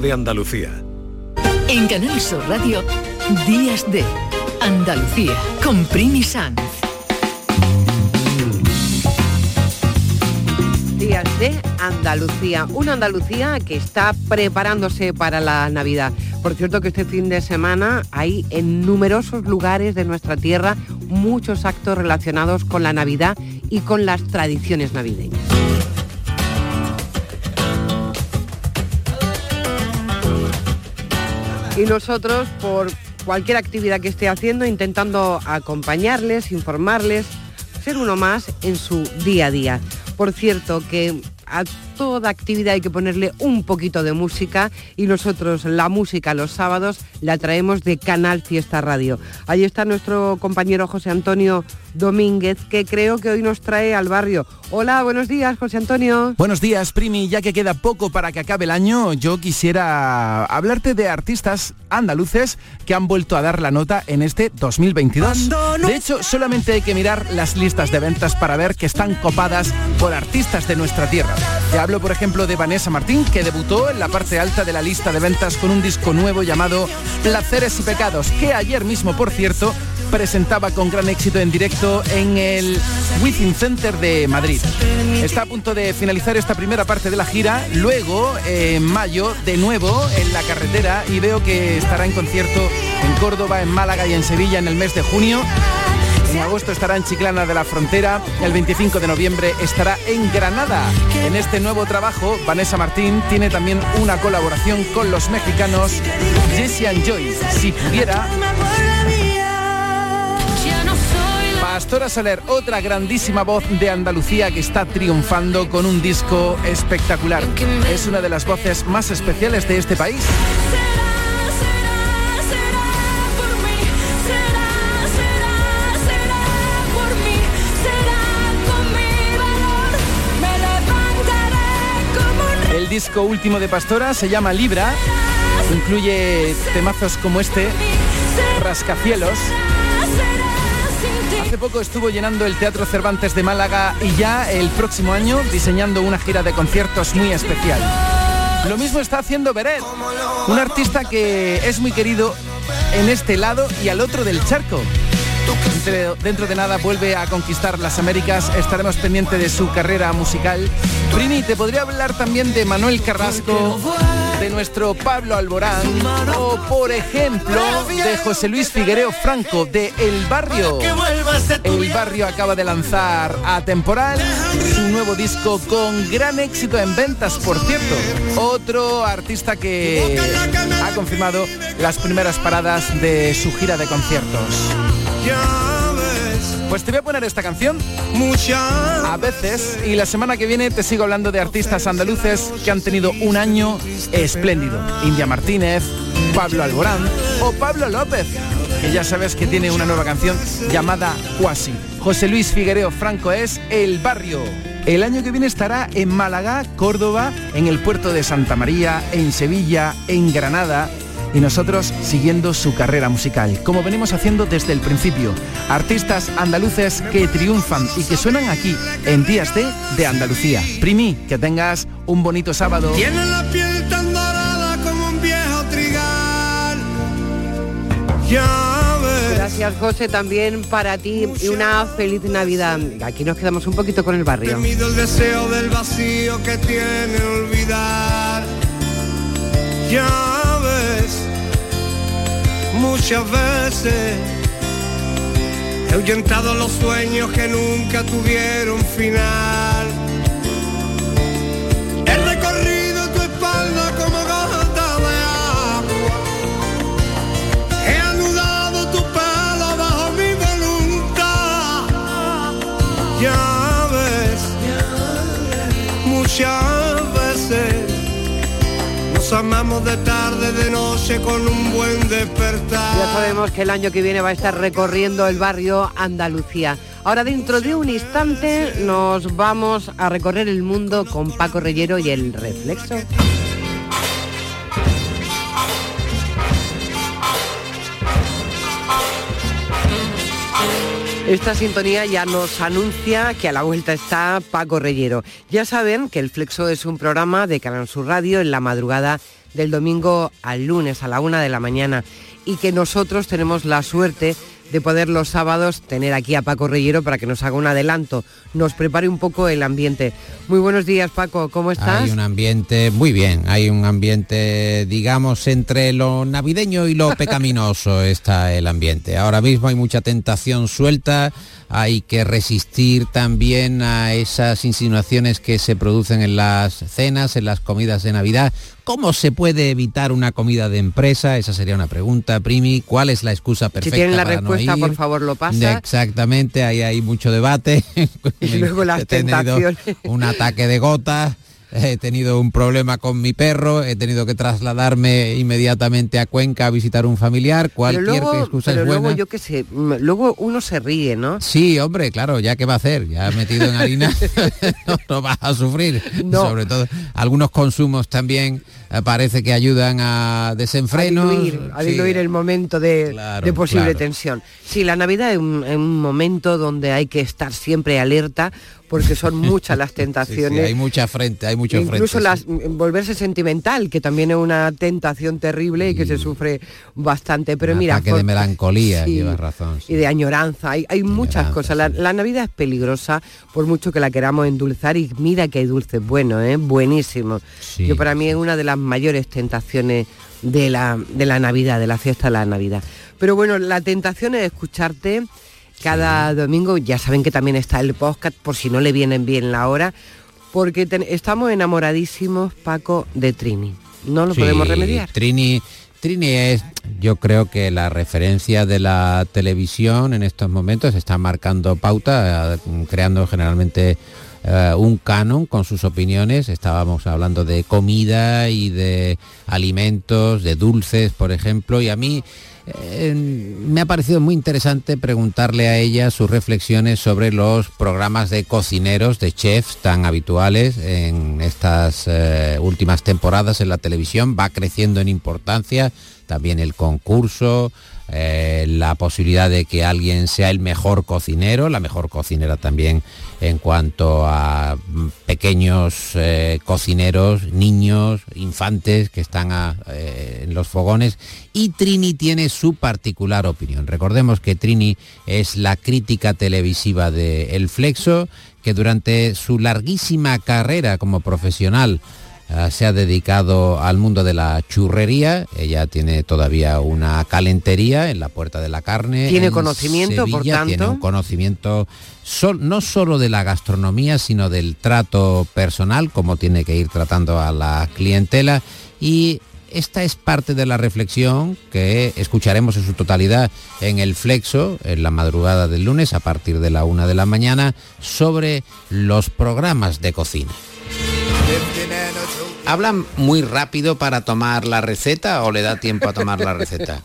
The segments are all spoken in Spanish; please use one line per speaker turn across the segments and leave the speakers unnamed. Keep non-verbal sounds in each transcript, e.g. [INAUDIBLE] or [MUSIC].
de Andalucía.
En Canal Sur Radio, Días de Andalucía, con Primi Sanz.
Días de Andalucía, una Andalucía que está preparándose para la Navidad. Por cierto que este fin de semana hay en numerosos lugares de nuestra tierra muchos actos relacionados con la Navidad y con las tradiciones navideñas. Y nosotros, por cualquier actividad que esté haciendo, intentando acompañarles, informarles, ser uno más en su día a día. Por cierto, que toda actividad hay que ponerle un poquito de música y nosotros la música los sábados la traemos de Canal Fiesta Radio. Ahí está nuestro compañero José Antonio Domínguez, que creo que hoy nos trae al barrio. Hola, buenos días, José Antonio.
Buenos días, Primi. Ya que queda poco para que acabe el año, yo quisiera hablarte de artistas andaluces que han vuelto a dar la nota en este 2022. De hecho, solamente hay que mirar las listas de ventas para ver que están copadas por artistas de nuestra tierra. Te por ejemplo, de Vanessa Martín, que debutó en la parte alta de la lista de ventas con un disco nuevo llamado Placeres y Pecados, que ayer mismo, por cierto, presentaba con gran éxito en directo en el Within Center de Madrid. Está a punto de finalizar esta primera parte de la gira, luego en mayo de nuevo en la carretera y veo que estará en concierto en Córdoba, en Málaga y en Sevilla en el mes de junio. En agosto estará en Chiclana de la Frontera, el 25 de noviembre estará en Granada. En este nuevo trabajo, Vanessa Martín tiene también una colaboración con los mexicanos Jesse and Joy. Si pudiera, Pastora Soler, otra grandísima voz de Andalucía que está triunfando con un disco espectacular. Es una de las voces más especiales de este país. Disco último de Pastora se llama Libra, incluye temazos como este, Rascacielos, Hace poco estuvo llenando el Teatro Cervantes de Málaga y ya el próximo año diseñando una gira de conciertos muy especial. Lo mismo está haciendo Beret, un artista que es muy querido en este lado y al otro del charco. Dentro de nada vuelve a conquistar las Américas, estaremos pendientes de su carrera musical. Brini, te podría hablar también de Manuel Carrasco, de nuestro Pablo Alborán o por ejemplo de José Luis Figuereo Franco de El Barrio. El Barrio acaba de lanzar a temporal su nuevo disco con gran éxito en ventas, por cierto. Otro artista que ha confirmado las primeras paradas de su gira de conciertos. Pues te voy a poner esta canción a veces y la semana que viene te sigo hablando de artistas andaluces que han tenido un año espléndido. India Martínez, Pablo Alborán o Pablo López, que ya sabes que tiene una nueva canción llamada Cuasi. José Luis Figuereo Franco es El Barrio. El año que viene estará en Málaga, Córdoba, en el puerto de Santa María, en Sevilla, en Granada, y nosotros siguiendo su carrera musical, como venimos haciendo desde el principio. Artistas andaluces que triunfan y que suenan aquí en Días de, de Andalucía. Primi, que tengas un bonito sábado.
Tiene la piel tan dorada como un viejo trigal. Ya ves.
Gracias José también para ti y una feliz Navidad. Aquí nos quedamos un poquito con el barrio.
Temido el deseo del vacío que tiene olvidar. Ya ves, muchas veces he ahuyentado los sueños que nunca tuvieron final. Amamos de tarde, de noche con un buen despertar.
Ya sabemos que el año que viene va a estar recorriendo el barrio Andalucía. Ahora dentro de un instante nos vamos a recorrer el mundo con Paco Reyero y el reflexo. Esta sintonía ya nos anuncia que a la vuelta está Paco Reyero. Ya saben que el Flexo es un programa de Canal Sur Radio en la madrugada del domingo al lunes a la una de la mañana y que nosotros tenemos la suerte de poder los sábados tener aquí a Paco Reyero para que nos haga un adelanto, nos prepare un poco el ambiente. Muy buenos días Paco, ¿cómo estás?
Hay un ambiente muy bien, hay un ambiente, digamos, entre lo navideño y lo pecaminoso está el ambiente. Ahora mismo hay mucha tentación suelta, hay que resistir también a esas insinuaciones que se producen en las cenas, en las comidas de Navidad. ¿Cómo se puede evitar una comida de empresa? Esa sería una pregunta, Primi. ¿Cuál es la excusa perfecta?
Si tienen la
para no
respuesta,
ir?
por favor, lo pasa.
Exactamente, ahí hay mucho debate. [LAUGHS]
Y luego las tentaciones.
Un ataque de gotas. [LAUGHS] He tenido un problema con mi perro, he tenido que trasladarme inmediatamente a Cuenca a visitar un familiar.
Pero
Cualquier
luego,
excusa
pero
es
luego
buena.
yo qué sé, mm, luego uno se ríe, ¿no?
Sí, hombre, claro, ya qué va a hacer, ya metido en harina [LAUGHS] no, no vas a sufrir.
No.
Sobre todo algunos consumos también parece que ayudan a desenfrenos.
a diluir, a
Sí.
diluir el momento de,
Claro,
de posible
claro.
tensión. Sí, la Navidad es un, es un momento donde hay que estar siempre alerta porque son [LAUGHS] muchas las
Sí, sí,
tentaciones.
hay mucha frente, hay mucho
Incluso
frente.
las,
sí.
mm, volverse sentimental, que también es una tentación terrible y que se sufre bastante. Pero
Un
mira,
ataque de melancolía, llevas razón.
Y de añoranza. Hay, hay muchas cosas. La, Navidad es peligrosa por mucho que la queramos endulzar y mira que hay dulces buenos, ¿eh? buenísimos. Yo para mí es una de las mayores tentaciones de la, de la Navidad, de la fiesta de la Navidad. Pero bueno, la tentación es escucharte cada domingo. Ya saben que también está el podcast, por si no le vienen bien la hora, porque estamos enamoradísimos, Paco, de Trini. No lo
Sí,
podemos remediar.
Trini, Trini es, yo creo que la referencia de la televisión en estos momentos está marcando pauta, eh, creando generalmente eh, un canon con sus opiniones. Estábamos hablando de comida y de alimentos, de dulces, por ejemplo, y a mí eh, me ha parecido muy interesante preguntarle a ella sus reflexiones sobre los programas de cocineros, de chefs tan habituales en estas eh, últimas temporadas en la televisión. Va creciendo en importancia también el concurso, eh, la posibilidad de que alguien sea el mejor cocinero, la mejor cocinera también en cuanto a mm, pequeños eh, cocineros, niños, infantes que están a, eh, en los fogones. Y Trini tiene su particular opinión. Recordemos que Trini es la crítica televisiva de El Flexo, que durante su larguísima carrera como profesional Ah, se ha dedicado al mundo de la churrería. Ella tiene todavía una calentería en la Puerta de la Carne.
Tiene
en
conocimiento, por
Sevilla. Tiene
tanto.
un conocimiento sol- no solo de la gastronomía, sino del trato personal, como tiene que ir tratando a la clientela. Y esta es parte de la reflexión que escucharemos en su totalidad en el Flexo, en la madrugada del lunes, a partir de la una de la mañana, sobre los programas de cocina. ¿Hablan muy rápido para tomar la receta o le da tiempo a tomar la receta?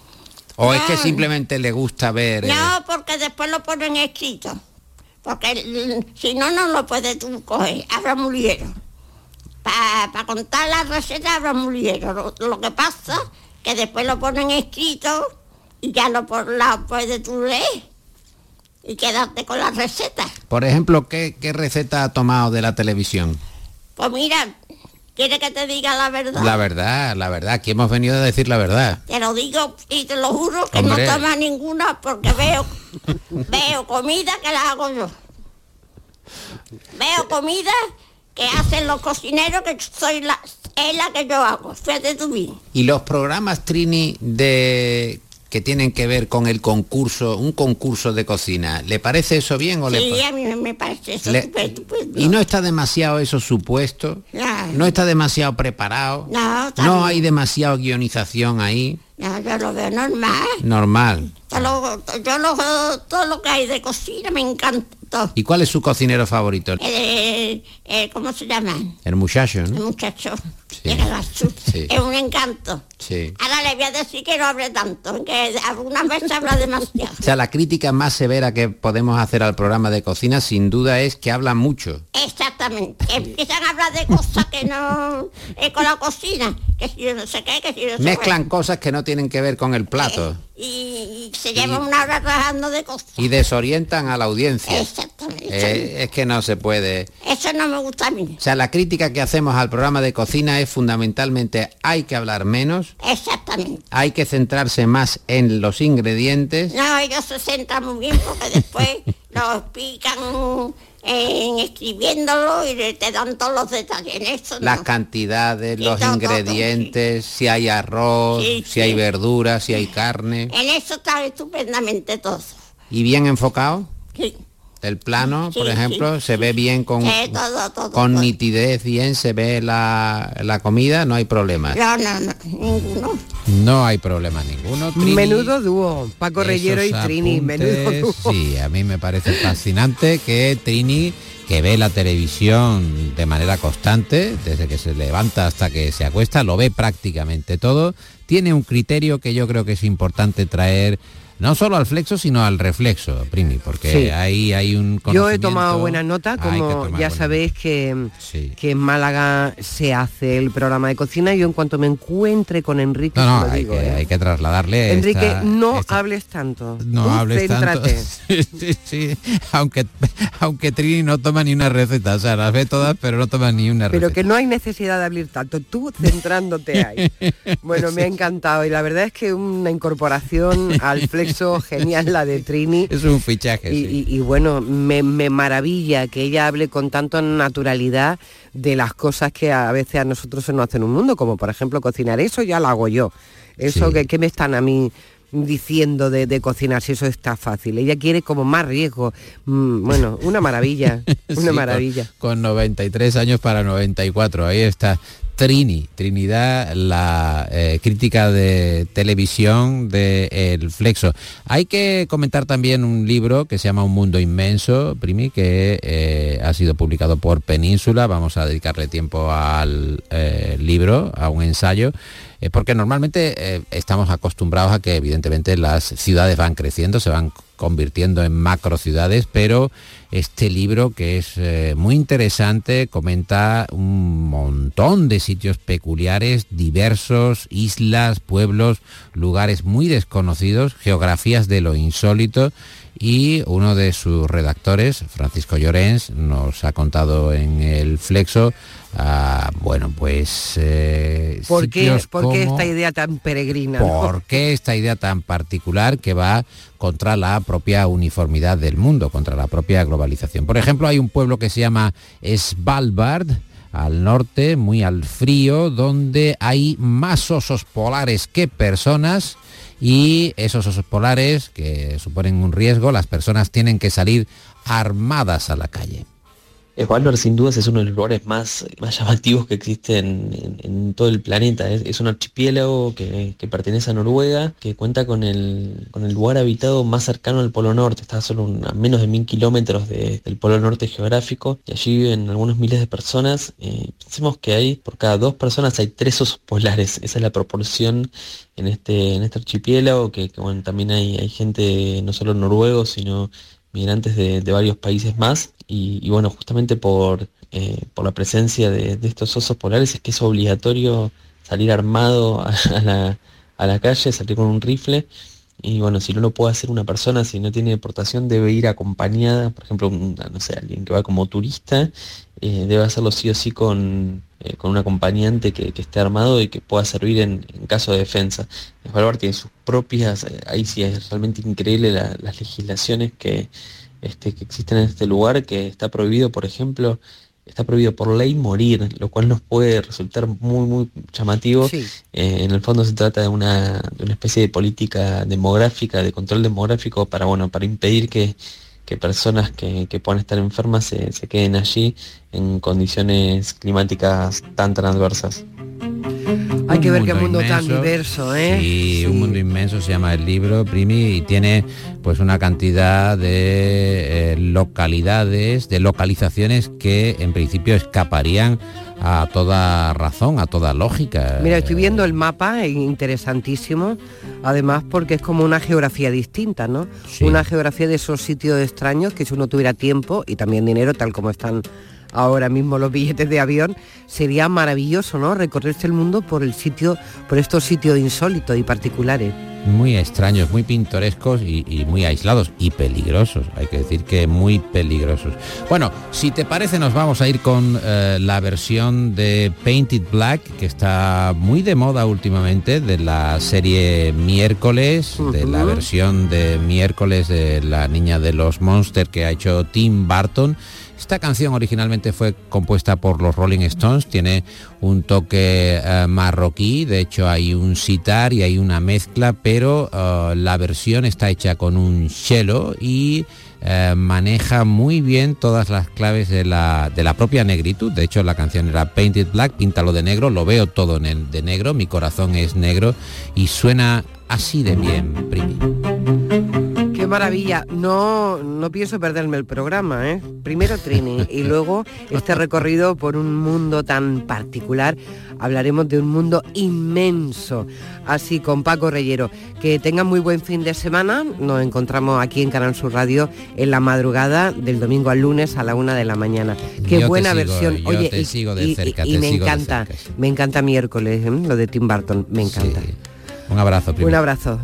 ¿O es que simplemente le gusta ver? eh,
No, porque después lo ponen escrito. Porque si no, no lo puedes tú coger. Habrá mulieros. Para contar la receta habrá mulieros. Lo, lo que pasa que después lo ponen escrito y ya lo, la puedes tú leer y quedarte con la receta.
Por ejemplo, ¿qué, qué receta ha tomado de la televisión?
Pues mira, ¿quiere que te diga la verdad?
La verdad, la verdad, aquí hemos venido a decir la verdad.
Te lo digo y te lo juro que
Hombre.
no toma ninguna porque veo [LAUGHS] veo comida que la hago yo. Veo comida que hacen los cocineros que soy la es la que yo hago. Fíjate tú bien.
Y los programas Trini de que tienen que ver con el concurso, un concurso de cocina, ¿le parece eso bien o le
Sí,
pa-
a mí me- parece eso
le-
estupendo.
y no está demasiado eso supuesto? ¿No está demasiado preparado?
No, está
¿No
bien.
hay demasiado guionización ahí?
No, yo lo veo normal.
Normal.
Todo lo, yo lo, todo lo que hay de cocina me encanta.
¿Y cuál es su cocinero favorito?
Eh, eh, ¿Cómo se llama?
El muchacho,
El
¿no?
muchacho.
Sí. Sí.
Es un encanto.
Sí.
Ahora le voy a decir que no hable tanto, que algunas veces habla demasiado. [LAUGHS]
O sea, la crítica más severa que podemos hacer al programa de cocina sin duda es que habla mucho.
Exactamente. Empiezan a hablar de cosas que no... eh, con la cocina, que si yo no sé qué, que si yo no sé
Mezclan
qué.
cosas que no tienen que ver con el plato.
Y, y se lleva una hora trabajando de cosas.
Y desorientan a la audiencia.
Exactamente.
Eh, es que no se puede.
Eso no me gusta a mí.
O sea, la crítica que hacemos al programa de cocina es fundamentalmente hay que hablar menos,
Exactamente.
hay que centrarse más en los ingredientes.
No, ellos se centran muy bien porque después [LAUGHS] lo explican en escribiéndolo y te dan todos los detalles. En eso
Las cantidades, los
todo, todo,
ingredientes, si hay arroz,
Sí,
si hay verduras, si hay carne.
En eso está estupendamente todo.
Y bien enfocado.
Sí.
El plano, por ejemplo,
sí,
se ve bien con,
Sí, todo, todo,
con
todo.
nitidez, bien se ve la, la comida, no hay problema.
No, no, no, ninguno.
No hay problema ninguno. Trini.
Menudo dúo, Paco Reyero y
Esos
Trini, menudo dúo.
Sí, a mí me parece fascinante que Trini, que ve la televisión de manera constante, desde que se levanta hasta que se acuesta, lo ve prácticamente todo, tiene un criterio que yo creo que es importante traer no solo al flexo, sino al reflexo, Primi, porque
Sí.
ahí hay un
Yo he tomado buena nota, como ya sabéis que,
Sí.
que en Málaga se hace el programa de cocina. Yo en cuanto me encuentre con Enrique,
No, no, hay
digo,
que,
¿eh?
hay que trasladarle
Enrique,
esta-
no
esta-
hables tanto.
No
Tú
hables tanto.
céntrate. [LAUGHS]
Sí, sí, sí. Aunque, aunque Trini no toma ni una receta, o sea, las ve todas, pero no toma ni una
Pero
receta.
que no hay necesidad de hablar tanto, tú centrándote ahí. [LAUGHS] Bueno, me ha encantado y la verdad es que una incorporación al flexo [LAUGHS] [LAUGHS] genial la de Trini.
Es un fichaje,
Y,
sí.
y- y bueno, me, me maravilla que ella hable con tanta naturalidad de las cosas que a veces a nosotros se nos hacen un mundo, como por ejemplo cocinar. Eso ya lo hago yo. Eso
Sí.
que, que me están a mí diciendo de, de cocinar si eso está fácil. Ella quiere como más riesgo. Mm, bueno, una maravilla, [LAUGHS] una
Sí, con-
maravilla.
Con, 93 años para 94, ahí está. Trini, Trinidad, la eh, crítica de televisión de El Flexo. Hay que comentar también un libro que se llama Un Mundo Inmenso, Primi, que eh, ha sido publicado por Península. Vamos a dedicarle tiempo al eh, libro, a un ensayo. Eh, porque normalmente eh, estamos acostumbrados a que evidentemente las ciudades van creciendo, se van convirtiendo en macro ciudades, pero este libro que es eh, muy interesante comenta un montón de sitios peculiares, diversos, islas, pueblos, lugares muy desconocidos, geografías de lo insólito y uno de sus redactores, Francisco Llorens, nos ha contado en el Flexo, ah, bueno, pues... eh,
¿Por qué, esta idea tan peregrina? no?
¿Por qué esta idea tan particular que va contra la propia uniformidad del mundo, contra la propia globalización? Por ejemplo, hay un pueblo que se llama Svalbard, al norte, muy al frío, donde hay más osos polares que personas y esos osos polares que suponen un riesgo, las personas tienen que salir armadas a la calle.
Svalbard sin dudas es uno de los lugares más, más llamativos que existen en, en todo el planeta. Es, un archipiélago que, que pertenece a Noruega, que cuenta con el, con el lugar habitado más cercano al Polo Norte. Está solo a menos de mil kilómetros de- del Polo Norte geográfico y allí viven algunos miles de personas. Eh, pensemos que hay, por cada dos personas hay tres osos polares. Esa es la proporción en este, en este archipiélago, que, también hay, hay gente no solo noruegos, sino migrantes de, varios países más. Y, bueno, justamente por, eh, por la presencia de, estos osos polares es que es obligatorio salir armado [LAUGHS] a, la, a la calle, salir con un rifle. Y bueno, si no lo puede hacer una persona, si no tiene deportación, debe ir acompañada, por ejemplo, no sé, alguien que va como turista, eh, debe hacerlo sí o sí con, eh, con un acompañante que, que esté armado y que pueda servir en, en caso de defensa. Svalbard tiene sus propias, eh, ahí sí es realmente increíble la- las legislaciones que, este, que existen en este lugar, que está prohibido, por ejemplo, está prohibido por ley morir, lo cual nos puede resultar muy, muy llamativo.
Sí.
Eh, en el fondo se trata de una, de una especie de política demográfica, de control demográfico para, bueno, para impedir que, que personas que, que puedan estar enfermas se, se queden allí en condiciones climáticas tan adversas.
Hay que ver qué mundo tan diverso, ¿eh?
Sí,
Sí.
un mundo inmenso se llama el libro, Primi, y tiene pues una cantidad de eh, localidades, de localizaciones que en principio escaparían a toda razón, a toda lógica.
Mira, estoy viendo el mapa, es interesantísimo, además porque es como una geografía distinta, ¿no?
Sí.
Una geografía de esos sitios extraños que si uno tuviera tiempo y también dinero, tal como están ahora mismo los billetes de avión, sería maravilloso, ¿no? Recorrerse el mundo por el sitio, por estos sitios insólitos y particulares.
muy extraños, muy pintorescos y, muy aislados y peligrosos. Hay que decir que muy peligrosos. Bueno, si te parece nos vamos a ir con eh, la versión de Painted Black que está muy de moda últimamente de la serie Miércoles, de la versión de Miércoles de la niña de los Monsters que ha hecho Tim Burton esta canción originalmente fue compuesta por los Rolling Stones, tiene un toque eh, marroquí, de hecho hay un sitar y hay una mezcla, pero eh, la versión está hecha con un cello y eh, maneja muy bien todas las claves de la, de la, propia negritud. De hecho, la canción era Painted Black, píntalo de negro, lo veo todo de negro, mi corazón es negro y suena así de bien, Primi
maravilla. No, no pienso perderme el programa, ¿eh? Primero Trini y luego este recorrido por un mundo tan particular. Hablaremos de un mundo inmenso, así con Paco Reyero. Que tengan muy buen fin de semana. Nos encontramos aquí en Canal Sur Radio en la madrugada del domingo al lunes a la una de la mañana. Qué buena versión.
Oye, y, sigo de cerca,
y, me encanta, me encanta miércoles, ¿eh? lo de Tim Burton, me encanta.
Un abrazo.
Un abrazo.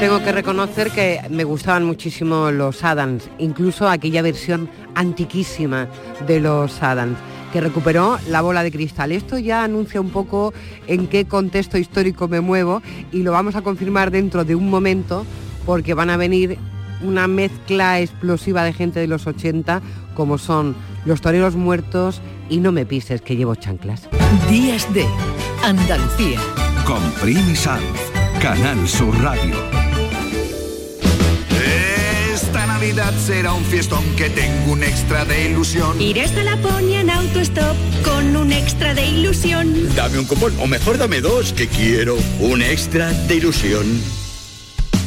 Tengo que reconocer que me gustaban muchísimo los Adams, incluso aquella versión antiquísima de los Adams que recuperó la bola de cristal. Esto ya anuncia un poco en qué contexto histórico me muevo y lo vamos a confirmar dentro de un momento porque van a venir una mezcla explosiva de gente de los 80 como son los toreros muertos y no me pises que llevo chanclas.
Días de Andalucía.
Con Primi Sanz, Canal Sur Radio. Navidad será un fiestón que tengo un extra de ilusión.
Iré hasta Laponia en autostop con un extra de ilusión.
Dame un cupón, o mejor dame dos, que quiero un extra de ilusión.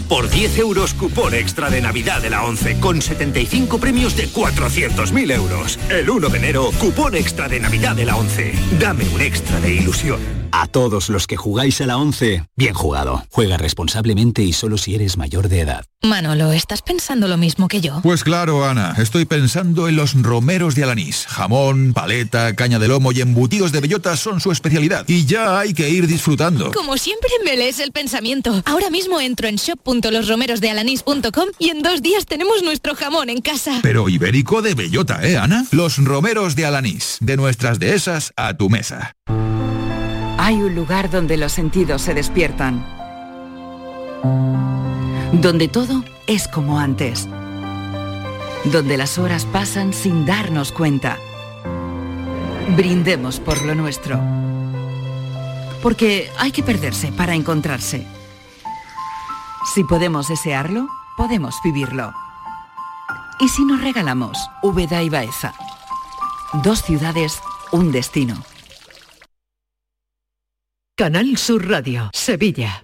Por 10 euros, cupón extra de Navidad de la 11, con 75 premios de 400.000 euros. El 1 de enero, cupón extra de Navidad de la 11. Dame un extra de ilusión.
A todos los que jugáis a la 11, bien jugado. Juega responsablemente y solo si eres mayor de edad.
Manolo, ¿estás pensando lo mismo que yo?
Pues claro, Ana. Estoy pensando en los romeros de Alanís. Jamón, paleta, caña de lomo y embutidos de bellota son su especialidad. Y ya hay que ir disfrutando.
Como siempre me lees el pensamiento. Ahora mismo entro en shop.losromerosdealanís.com y en dos días tenemos nuestro jamón en casa.
Pero ibérico de bellota, ¿eh, Ana? Los romeros de Alanís. De nuestras dehesas a tu mesa.
Hay un lugar donde los sentidos se despiertan. Donde todo es como antes. Donde las horas pasan sin darnos cuenta. Brindemos por lo nuestro. Porque hay que perderse para encontrarse. Si podemos desearlo, podemos vivirlo. ¿Y si nos regalamos Úbeda y Baeza? Dos ciudades, un destino.
Canal Sur Radio, Sevilla.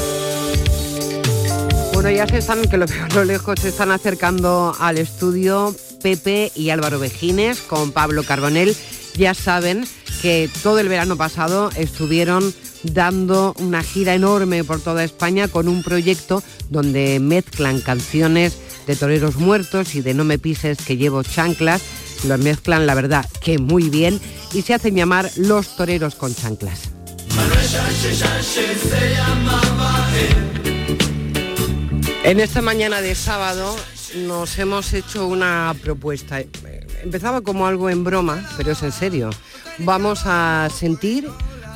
Bueno, ya se están, que lo veo lo lejos, se están acercando al estudio Pepe y Álvaro Vejines con Pablo Carbonell. Ya saben que todo el verano pasado estuvieron dando una gira enorme por toda España con un proyecto donde mezclan canciones de toreros muertos y de No me pises que llevo chanclas. Los mezclan, la verdad, que muy bien y se hacen llamar Los Toreros con Chanclas. En esta mañana de sábado nos hemos hecho una propuesta. Empezaba como algo en broma, pero es en serio. Vamos a sentir,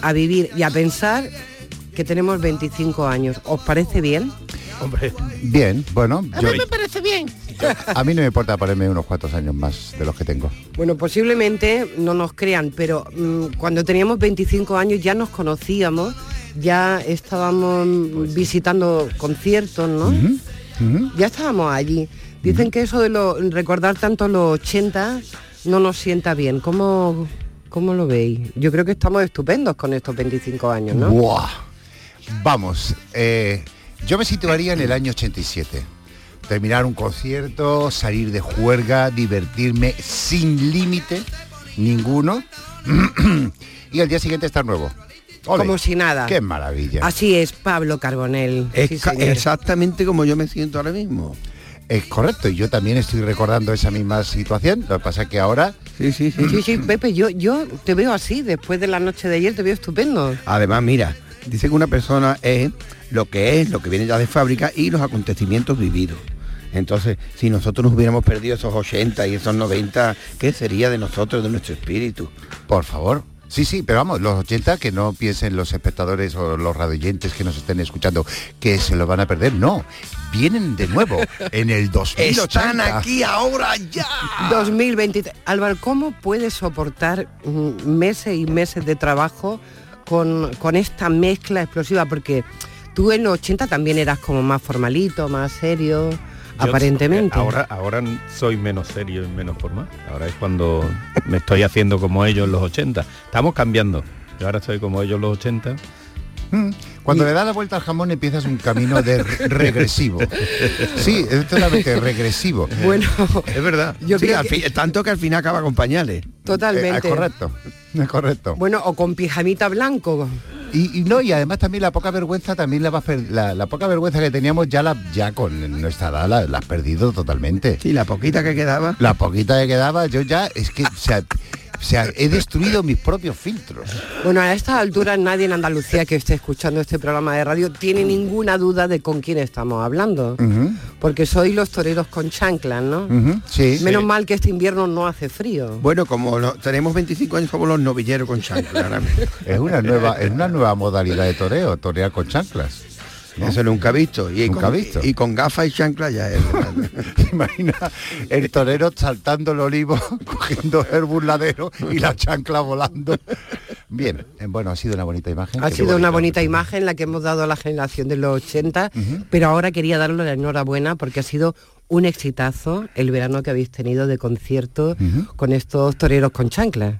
a vivir y a pensar que tenemos 25 años. ¿Os parece bien?
Hombre. Bien, bueno.
A mí me parece bien.
A mí no me importa ponerme unos cuantos años más de los que tengo.
Bueno, posiblemente no nos crean, pero mm, cuando teníamos 25 años ya nos conocíamos, ya estábamos visitando conciertos, ¿no? Ya estábamos allí. Dicen que eso de lo, recordar tanto los 80 no nos sienta bien. ¿Cómo, ¿Cómo lo veis? Yo creo que estamos estupendos con estos 25 años, ¿no?
Buah. Vamos, eh, yo me situaría en el año 87. Terminar un concierto, salir de juerga, divertirme sin límite ninguno [CLEARS THROAT] y al día siguiente estar nuevo. Ole,
Como si nada.
¡Qué maravilla!
Así es, Pablo Carbonell.
Es
Sí,
ca-
señor.
exactamente como yo me siento ahora mismo. Es correcto, y yo también estoy recordando esa misma situación. Lo que pasa es que ahora... Sí, sí,
Sí, sí, Pepe, yo, yo te veo así, después de la noche de ayer te veo estupendo.
Además, mira, dice que una persona es lo que es, lo que viene ya de fábrica y los acontecimientos vividos. Entonces, si nosotros nos hubiéramos perdido esos 80 y esos 90, ¿qué sería de nosotros, de nuestro espíritu?
Por favor. Sí, sí, pero vamos, los 80 que no piensen los espectadores o los radioyentes que nos estén escuchando que se lo van a perder, no. Vienen de nuevo [LAUGHS] en el 2080.
Están aquí ahora ya.
2023. Álvaro, ¿cómo puedes soportar mm, meses y meses de trabajo con, con esta mezcla explosiva? Porque tú en los 80 también eras como más formalito, más serio,
Yo,
aparentemente.
eh, Ahora, ahora soy menos serio y menos formal. Ahora es cuando me estoy haciendo como ellos en los 80. Estamos cambiando. Yo ahora estoy como ellos en los 80.
Mm, Cuando le das la vuelta al jamón empiezas un camino de re- [LAUGHS] regresivo. Sí, es totalmente regresivo. [LAUGHS]
Bueno,
es verdad.
Yo
Sí,
creo
al
que-
fin- tanto que al final acaba con pañales.
Totalmente.
Eh, es correcto, es correcto.
Bueno, o con pijamita blanco.
Y, y no, y además también la poca vergüenza, también la, la, la poca vergüenza que teníamos ya la ya con nuestra edad la, la has perdido totalmente.
Sí, la poquita que quedaba.
La poquita que quedaba, yo ya, es que, o sea, o sea, he destruido mis propios filtros.
Bueno, a esta altura nadie en Andalucía que esté escuchando este programa de radio tiene ninguna duda de con quién estamos hablando. Porque sois los toreros con chanclas, ¿no?
ujú, sí.
Menos mal que este invierno no hace frío.
Bueno, como lo- tenemos 25 años, somos los novilleros con chancla. ahora mismo.
Es una nueva, es una nueva modalidad de toreo, torear con chanclas. ¿No?
Eso nunca visto. Y
Nunca
con,
visto.
Y con gafas y chancla ya es. [LAUGHS]
¿Te imaginas el torero saltando el olivo, [LAUGHS] cogiendo el burladero y la chancla volando? Bien, eh, bueno, ha sido una bonita imagen.
Ha sido una bonita imagen la que hemos dado a la generación de los 80, pero ahora quería darle la enhorabuena porque ha sido un exitazo el verano que habéis tenido de concierto con estos toreros con chanclas.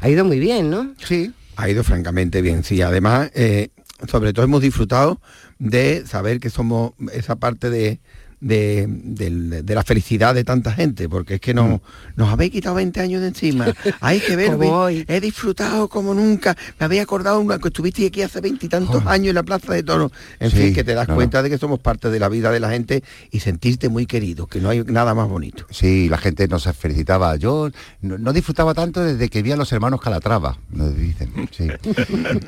Ha ido muy bien, ¿no?
Sí.
Ha ido francamente bien, sí. Además, eh, sobre todo hemos disfrutado de saber que somos esa parte de, de, de la felicidad de tanta gente, porque es que no, nos habéis quitado 20 años de encima. Hay que ver, [LAUGHS] he disfrutado como nunca. Me había acordado una que estuviste aquí hace veintitantos años en la Plaza de Toros. En
Sí,
fin, que te das cuenta de que somos parte de la vida de la gente y sentirte muy querido, que no hay nada más bonito.
Sí, la gente nos felicitaba. Yo no, no disfrutaba tanto desde que vi a los hermanos Calatrava, nos dicen. Sí. [LAUGHS]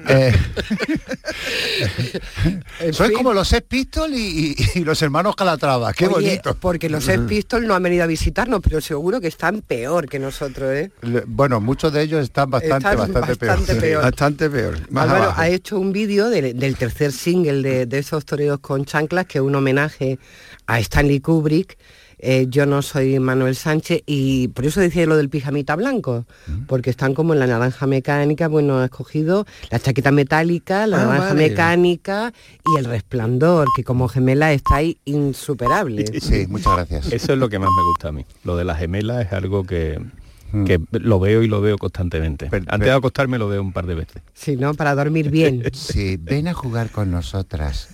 Eh, [LAUGHS] soy como los Sex Pistols y, y- y los hermanos Calatrava. Qué
Oye,
bonito.
Porque los Sex Pistols no han venido a visitarnos, pero seguro que están peor que nosotros, ¿eh?
Le- Bueno, muchos de ellos están bastante,
Están
bastante,
bastante
peor.
peor.
Bastante peor. Más
Álvaro
abajo.
ha hecho un vídeo del, del tercer single de, de esos toreros con chanclas, que es un homenaje a Stanley Kubrick. Eh, yo no soy Manuel Sánchez y por eso decía lo del pijamita blanco,
Mm.
porque están como en la naranja mecánica, bueno, ha escogido la chaqueta metálica, la
Ah,
naranja
vale.
mecánica y el resplandor, que como gemela está ahí insuperable.
Sí, muchas gracias. [LAUGHS]
Eso es lo que más me gusta a mí. Lo de las gemelas es algo que, que lo veo y lo veo constantemente. Antes de acostarme lo veo un par de veces.
Sí, ¿no? Para dormir bien. [LAUGHS]
Sí, ven a jugar con nosotras.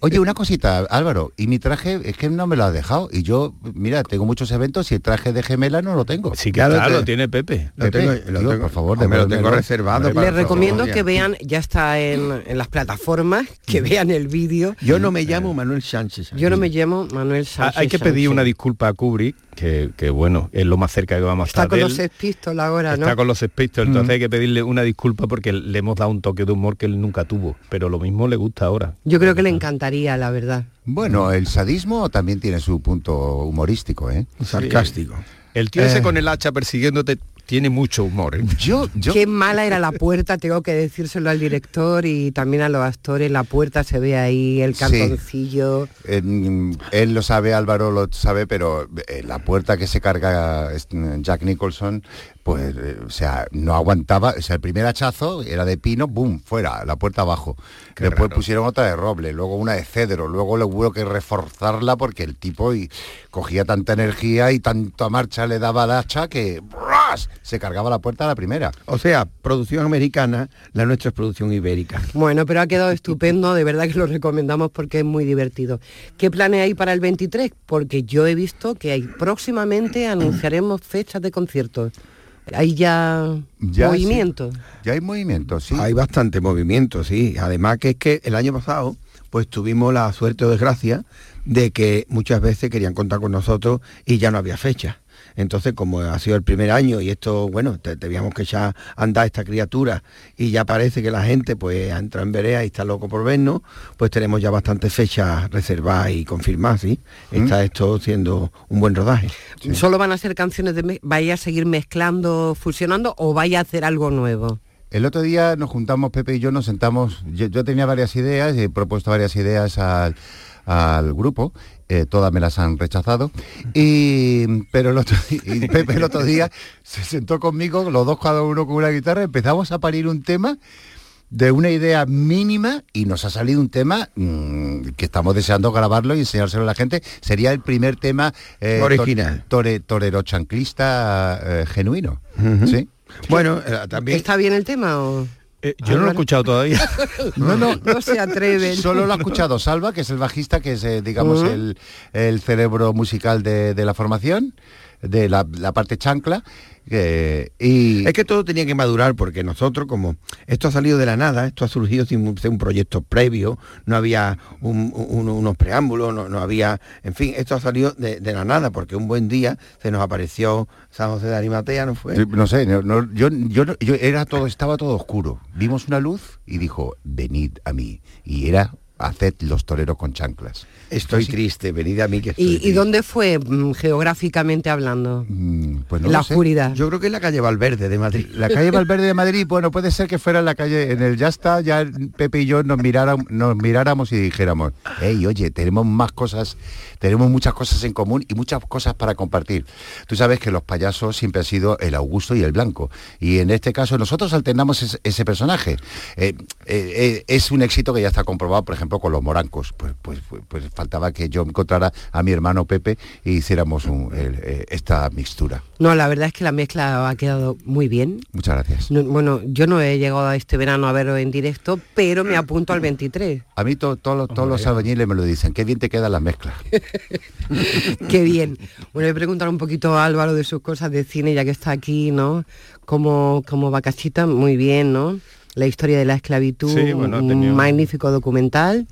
Oye, una cosita, Álvaro, y mi traje es que no me lo has dejado. Y yo, mira, tengo muchos eventos y el traje de gemela no lo tengo.
Sí, claro, lo tiene Pepe.
Lo
Pepe,
tengo- lo
digo,
tengo-
por favor,
hombre, lo tengo reservado para-
Les recomiendo que vean, ya está en, en las plataformas, que vean el vídeo.
Yo no me llamo Manuel Sánchez.
Yo no me llamo Manuel
Ah,
Sánchez.
hay que pedir
Sánchez.
una disculpa a Kubrick, que, que, bueno, es lo más cerca que vamos a
Está
estar
con
de
los
él.
Sex Pistols ahora, ¿no?
Está con los Sex Pistols, entonces
Mm.
hay que pedirle una disculpa porque le hemos dado un toque de humor que él nunca tuvo, pero lo mismo le gusta ahora.
Yo creo que le encantaría, la verdad.
Bueno, el sadismo también tiene su punto humorístico, ¿eh?
Sarcástico.
El tío ese
Eh.
con el hacha persiguiéndote tiene mucho humor. ¿eh? [LAUGHS]
Yo, yo...
Qué mala era la puerta, tengo que decírselo al director y también a los actores. La puerta se ve ahí, el
Sí.
cartoncillo.
Eh, él lo sabe, Álvaro lo sabe, pero eh, la puerta que se carga eh, Jack Nicholson, pues, eh, o sea, no aguantaba, o sea, el primer hachazo era de pino, boom, fuera, la puerta abajo. Después pusieron otra de roble, luego una de cedro, luego le hubo que reforzarla porque el tipo y, cogía tanta energía y tanta marcha le daba al hacha que se cargaba la puerta a la primera.
O sea, producción americana, la nuestra es producción ibérica.
Bueno, pero ha quedado estupendo, de verdad que lo recomendamos porque es muy divertido. ¿Qué planes hay para el 23? Porque yo he visto que hay próximamente anunciaremos fechas de conciertos. Hay ya,
Ya,
movimiento.
Ya hay movimiento, sí.
Hay bastante movimiento, sí. Además que es que el año pasado, pues tuvimos la suerte o desgracia de que muchas veces querían contar con nosotros y ya no había fecha. Entonces, como ha sido el primer año y esto, bueno, te- teníamos que echar a andar esta criatura y ya parece que la gente pues ha entrado en verea y está loco por vernos, pues tenemos ya bastantes fechas reservadas y confirmadas, ¿sí? Está esto siendo un buen rodaje.
¿Solo van a ser canciones de... ¿Vaya a seguir mezclando, fusionando o vaya a hacer algo nuevo?
El otro día nos juntamos, Pepe y yo, nos sentamos, yo, yo tenía varias ideas, he propuesto varias ideas al, al grupo, eh, todas me las han rechazado, y, pero el otro, y [LAUGHS] Pepe el otro día se sentó conmigo, los dos cada uno con una guitarra, empezamos a parir un tema de una idea mínima y nos ha salido un tema mm, que estamos deseando grabarlo y enseñárselo a la gente. Sería el primer tema eh,
Original.
tore- torero chanclista eh, genuino. ¿sí?
Bueno, eh, también...
¿Está bien el tema o...?
Eh, yo no lo he escuchado todavía. [LAUGHS]
No, no,
No se atreven.
Solo lo ha escuchado Salva, que es el bajista, que es, eh, digamos, el, el cerebro musical de, de la formación, de la, la parte chancla. eh, y
Es que todo tenía que madurar porque nosotros, como esto ha salido de la nada, esto ha surgido sin un, sin un proyecto previo, no había un- un- unos preámbulos, no, no había, en fin, esto ha salido de, de la nada porque un buen día se nos apareció San José de Arimatea, ¿no fue?
Sí, No sé, no- no, yo, yo, no- yo era todo, estaba todo oscuro. Vimos una luz y dijo, venid a mí. Y era, haced los toreros con chanclas.
Estoy triste, venid a mí que estoy
¿Y,
triste.
dónde fue mm, geográficamente hablando?
Pues no
la
lo sé.
oscuridad.
Yo creo que es la calle Valverde de Madrid.
La calle Valverde de Madrid, bueno, puede ser que fuera en la calle, en el Ya está, ya Pepe y yo nos, miráramos, nos miráramos y dijéramos, hey, oye, tenemos más cosas, tenemos muchas cosas en común y muchas cosas para compartir. Tú sabes que los payasos siempre han sido el Augusto y el Blanco. Y en este caso nosotros alternamos ese, ese personaje. Eh, eh, eh, es un éxito que ya está comprobado, por ejemplo, ejemplo, con los morancos. Pues, pues, pues, pues faltaba que yo encontrara a mi hermano Pepe y hiciéramos un- el- eh, esta mixtura.
No, la verdad es que la mezcla ha quedado muy bien.
Muchas gracias.
No, bueno, yo no he llegado a este verano a verlo en directo, pero me apunto al 23.
A mí to- to- todos los albañiles me lo dicen, qué bien te queda la mezcla. [LAUGHS]
Qué bien. Bueno, voy a preguntar un poquito a Álvaro de sus cosas de cine, ya que está aquí, ¿no? Como, como Bacachita, muy bien, ¿no? La historia de la esclavitud,
Sí, bueno, ha
un
tenido-
magnífico documental.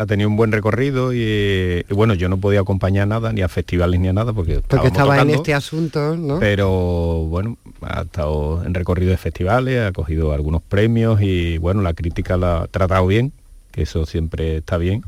Ha tenido un buen recorrido y, y bueno, yo no podía acompañar nada, ni a festivales ni a nada, porque,
Porque estaba en este asunto, ¿no?
Pero bueno, ha estado en recorrido de festivales, ha cogido algunos premios y bueno, la crítica la ha tratado bien, que eso siempre está bien.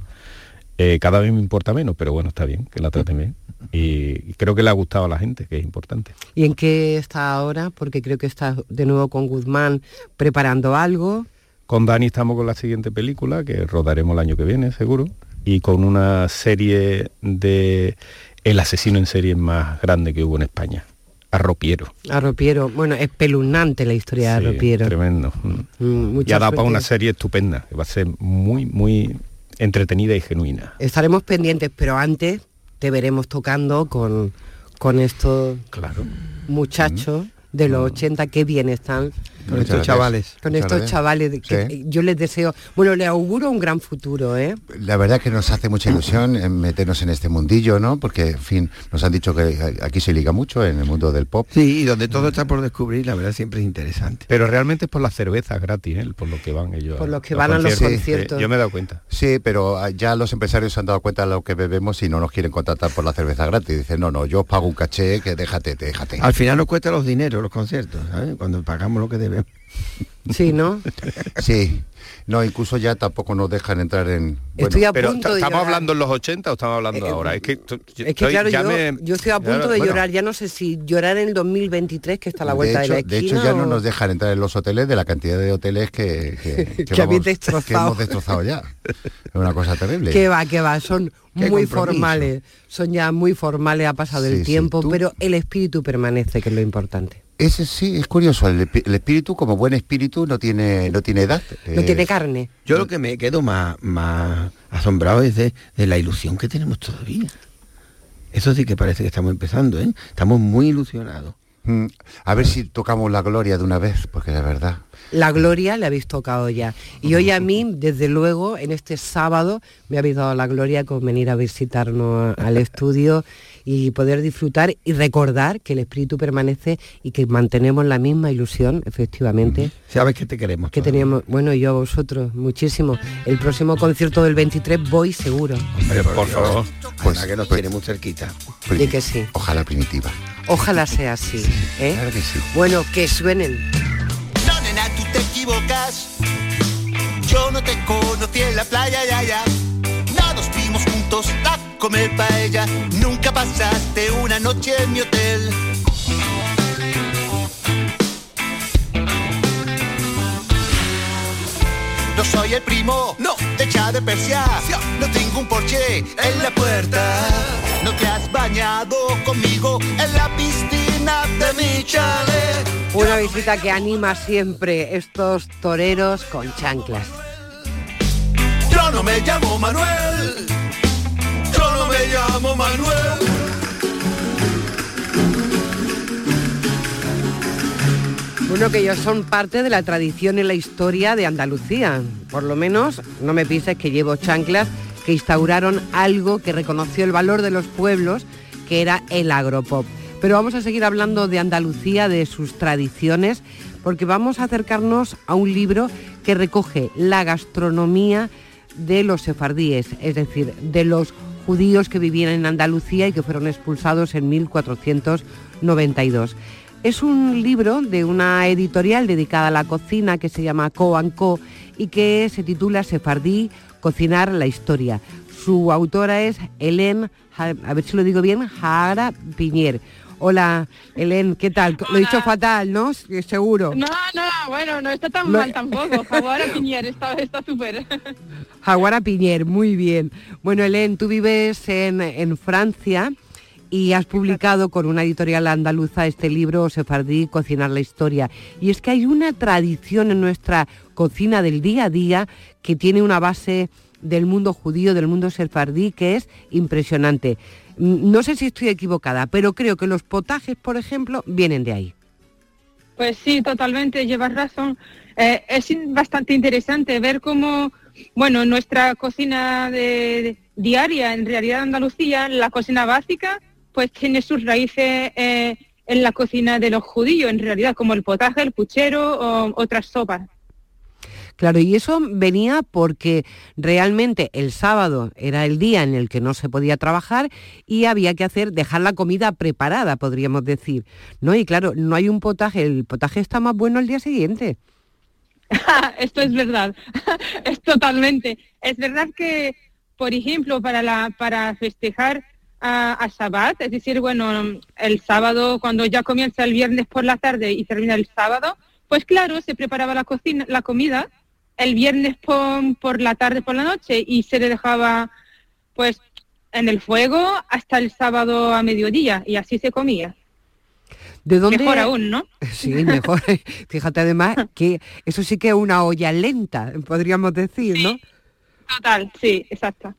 Eh, cada vez me importa menos, pero bueno, está bien que la traten bien. Y, y creo que le ha gustado a la gente, que es importante.
¿Y en qué está ahora? Porque creo que está de nuevo con Guzmán preparando algo.
Con Dani estamos con la siguiente película, que rodaremos el año que viene, seguro, y con una serie de El asesino en serie más grande que hubo en España, Arropiero.
Arropiero, bueno, espeluznante la historia de Arropiero.
Tremendo.
Mm,
Y
mucha
ha dado para una serie estupenda, que va a ser muy, muy entretenida y genuina.
Estaremos pendientes, pero antes te veremos tocando con, con estos
claro.
muchachos de los 80, qué bien están.
Con estos gracias. chavales.
Con
Muchas
estos
gracias.
chavales, de que
Sí.
yo les deseo, bueno, les auguro un gran futuro, ¿eh?
La verdad que nos hace mucha ilusión eh, meternos en este mundillo, ¿no? Porque, en fin, nos han dicho que aquí se liga mucho en el mundo del pop.
Sí, y donde todo está por descubrir, la verdad siempre es interesante.
Pero realmente es por las cervezas gratis, ¿eh? por lo que van ellos.
Por los que van a los conciertos.
yo me he dado cuenta.
Sí, pero ah, ya los empresarios se han dado cuenta de lo que bebemos y no nos quieren contratar por la cerveza gratis. Dicen, no, no, yo os pago un caché, que déjate, déjate.
Al final nos cuesta los dineros los conciertos, ¿sabes? Cuando pagamos lo que debemos.
Sí, ¿no?
Sí. No, incluso ya tampoco nos dejan entrar en...
Estoy a
pero
punto de
¿estamos
llorar.
hablando en los 80 o estamos hablando
Eh,
ahora? Es que, t-
Es que
estoy-
claro,
ya
yo,
me-
yo estoy a punto de
bueno,
llorar, ya no sé si llorar en el 2023, que está a la vuelta de,
de, hecho,
la
de
esquina.
hecho, ya no nos dejan entrar en los hoteles de la cantidad de hoteles que, que, [LAUGHS]
Que
que hemos destrozado ya. Es una cosa terrible.
Que va, que va, son
Qué
muy
compromiso.
formales, son ya muy formales, ha pasado
Sí,
el tiempo, pero el espíritu permanece, que es lo importante.
Ese sí, es curioso. El, espíritu, como buen espíritu, no tiene, no tiene edad.
No
Eh,
tiene carne.
Yo lo que me quedo más, más asombrado es de, de la ilusión que tenemos todavía. Eso sí que parece que estamos empezando, ¿eh? Estamos muy ilusionados.
Mm, A ver si tocamos la gloria de una vez, porque de verdad.
La gloria le habéis tocado ya. Y hoy a mí, desde luego, en este sábado, me habéis dado la gloria con venir a visitarnos al estudio y poder disfrutar y recordar que el espíritu permanece y que mantenemos la misma ilusión, efectivamente.
Sabes que te queremos.
Que teníamos, bueno, yo a vosotros, muchísimo. El próximo concierto del 23 voy seguro.
Hombre, por,
Por
favor. Pues,
Pues-
que nos
pues-
tiene muy cerquita.
Di que sí.
Ojalá primitiva.
Ojalá sea así. ¿eh?
Claro que sí.
Bueno, que suenen.
No, nena, tú te equivocas. Yo no te conocí en la playa, ya, ya. Comer paella. Nunca pasaste una noche en mi hotel. No soy el primo, no, de Chá de Persia. No tengo un porche en la puerta. No te has bañado conmigo en la piscina de mi chalet.
Una visita que anima siempre estos toreros con chanclas.
Yo no me llamo Manuel. Me llamo Manuel.
Bueno, que ellos son parte de la tradición y la historia de Andalucía. Por lo menos, no me pienses que llevo chanclas que instauraron algo que reconoció el valor de los pueblos, que era el agropop. Pero vamos a seguir hablando de Andalucía, de sus tradiciones, porque vamos a acercarnos a un libro que recoge la gastronomía de los sefardíes, es decir, de los judíos que vivían en Andalucía y que fueron expulsados en 1492. Es un libro de una editorial dedicada a la cocina que se llama Co Co y que se titula Sefardí, cocinar la historia. Su autora es Ja- a ver si lo digo bien, Jara Piñer. Hola, Hélène, ¿qué tal? Lo he dicho fatal, ¿no? Seguro.
No, no, bueno, no está tan
Lo-
mal tampoco. Jaguara [LAUGHS] Piñer está está súper.
Jaguara Piñer, muy bien. Bueno, Hélène, tú vives en, en Francia y has publicado con una editorial andaluza este libro, Sefardí, Cocinar la Historia. Y es que hay una tradición en nuestra cocina del día a día que tiene una base del mundo judío, del mundo sefardí, que es impresionante. Mm, No sé si estoy equivocada, pero creo que los potajes, por ejemplo, vienen de ahí.
Pues sí, totalmente, llevas razón. Eh, es bastante interesante ver cómo, bueno, nuestra cocina diaria, en realidad Andalucía, la cocina básica, pues tiene sus raíces eh, en la cocina de los judíos, en realidad, como el potaje, el puchero o otras sopas.
Claro, y eso venía porque realmente el sábado era el día en el que no se podía trabajar y había que hacer, dejar la comida preparada, podríamos decir. ¿No? Y claro, no hay un potaje, el potaje está más bueno el día siguiente. [LAUGHS]
Esto es verdad, [LAUGHS] es totalmente. Es verdad que, por ejemplo, para la para festejar a, a Shabbat, es decir, bueno, el sábado cuando ya comienza el viernes por la tarde y termina el sábado, pues claro, se preparaba la cocina, la comida el viernes por, por la tarde por la noche y se le dejaba pues en el fuego hasta el sábado a mediodía y así se comía.
¿De dónde?
Mejor aún, ¿no? [LAUGHS]
Sí, mejor. [LAUGHS] Fíjate además que eso sí que es una olla lenta, podríamos decir, ¿no?
Total, sí, exacto.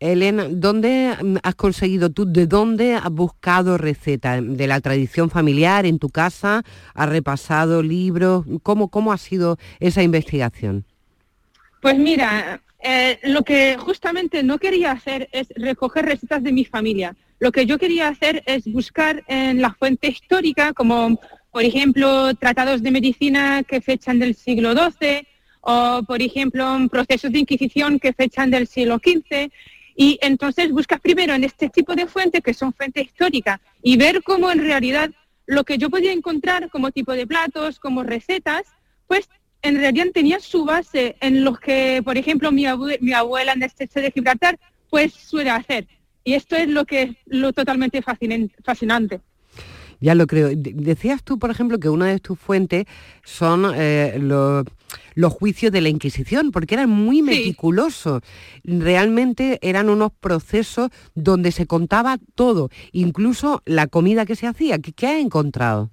Elena, ¿dónde has conseguido tú, de dónde has buscado recetas? ¿De la tradición familiar en tu casa? ¿Has repasado libros? ¿Cómo, cómo ha sido esa investigación?
Pues mira, eh, lo que justamente no quería hacer es recoger recetas de mi familia. Lo que yo quería hacer es buscar en la fuente histórica, como por ejemplo tratados de medicina que fechan del siglo XII o por ejemplo procesos de inquisición que fechan del siglo XV. Y entonces buscas primero en este tipo de fuentes, que son fuentes históricas, y ver cómo en realidad lo que yo podía encontrar como tipo de platos, como recetas, pues en realidad tenía su base en los que, por ejemplo, mi, abue- mi abuela en este estrecho de Gibraltar, pues suele hacer. Y esto es lo que es lo totalmente fascinante.
Ya lo creo. De- Decías tú, por ejemplo, que una de tus fuentes son eh, los, los juicios de la Inquisición, porque eran muy meticulosos. Realmente eran unos procesos donde se contaba todo, incluso la comida que se hacía. ¿Qué, qué has encontrado?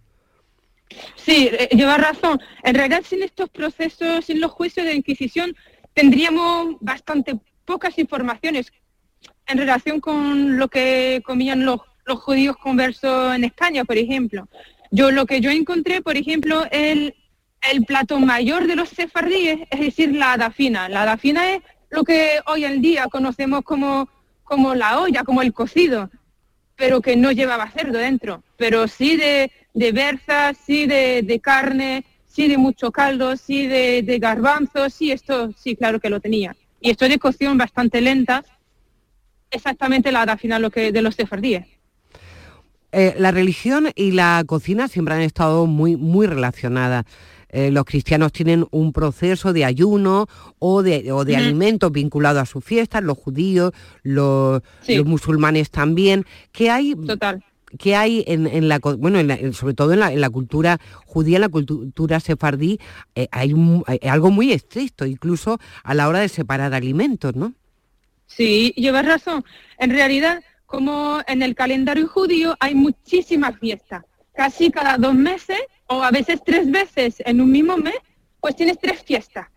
Sí, eh, lleva razón. En realidad, sin estos procesos, sin los juicios de Inquisición, tendríamos bastante pocas informaciones en relación con lo que comían los, los judíos conversos en España, por ejemplo. Yo lo que yo encontré, por ejemplo, el, el plato mayor de los sefardíes, es decir, la dafina. La dafina es lo que hoy en día conocemos como, como la olla, como el cocido pero que no llevaba cerdo dentro, pero sí de, de berza, sí de, de carne, sí de mucho caldo, sí de, de garbanzos, sí, esto sí, claro que lo tenía. Y esto de cocción bastante lenta, exactamente la da final lo que, de los sefardíes.
Eh, la religión y la cocina siempre han estado muy, muy relacionadas. Eh, los cristianos tienen un proceso de ayuno o de, o de alimentos vinculado a sus fiestas, los judíos, los, los musulmanes también. ¿Qué hay,
Total.
¿qué hay en, en la, bueno, en la- sobre todo en la, en la cultura judía, en la cultura sefardí, eh, hay, un- hay algo muy estricto, incluso a la hora de separar alimentos, ¿no?
Sí, llevas razón. En realidad, como en el calendario judío hay muchísimas fiestas, casi cada dos meses o a veces tres veces en un mismo mes, pues tienes tres fiestas.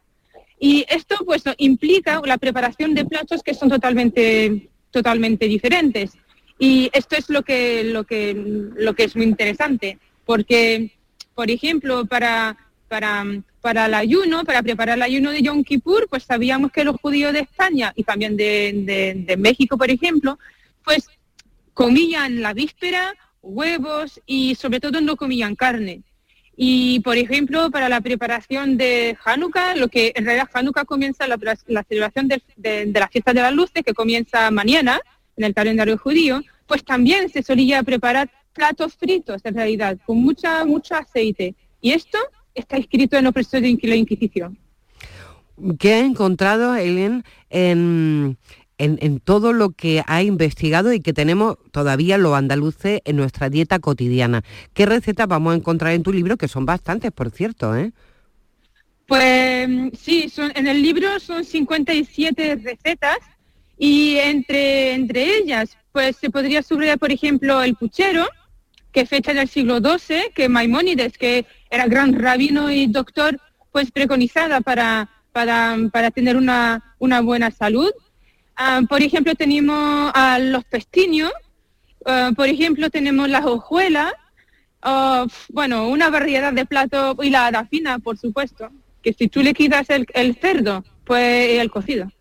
Y esto pues implica la preparación de platos que son totalmente, totalmente diferentes. Y esto es lo que, lo que, lo que es muy interesante, porque, por ejemplo, para, para, para el ayuno, para preparar el ayuno de Yom Kippur, pues sabíamos que los judíos de España y también de, de- de México, por ejemplo, pues comían la víspera huevos y sobre todo no comían carne. Y, por ejemplo, para la preparación de Hanukkah, lo que en realidad Hanukkah comienza la, celebración de, la fiesta de las luces, que comienza mañana en el calendario judío, pues también se solía preparar platos fritos, en realidad, con mucha, mucho aceite. Y esto está escrito en los procesos de la Inquisición.
¿Qué ha encontrado, Helen, en, en, todo lo que ha investigado y que tenemos todavía los andaluces en nuestra dieta cotidiana? ¿Qué recetas vamos a encontrar en tu libro? Que son bastantes, por cierto, ¿eh?
Pues sí, son, en el libro son 57 recetas y entre, entre ellas pues se podría subrayar, por ejemplo, el puchero, que fecha del siglo XII, que Maimónides, que era gran rabino y doctor, pues preconizada para, para, para tener una, una buena salud. Ah, por ejemplo, tenemos a los pestiños, ah, por ejemplo, tenemos las hojuelas, ah, bueno, una variedad de platos y la arafina, por supuesto, que si tú le quitas el, el cerdo, pues el cocido.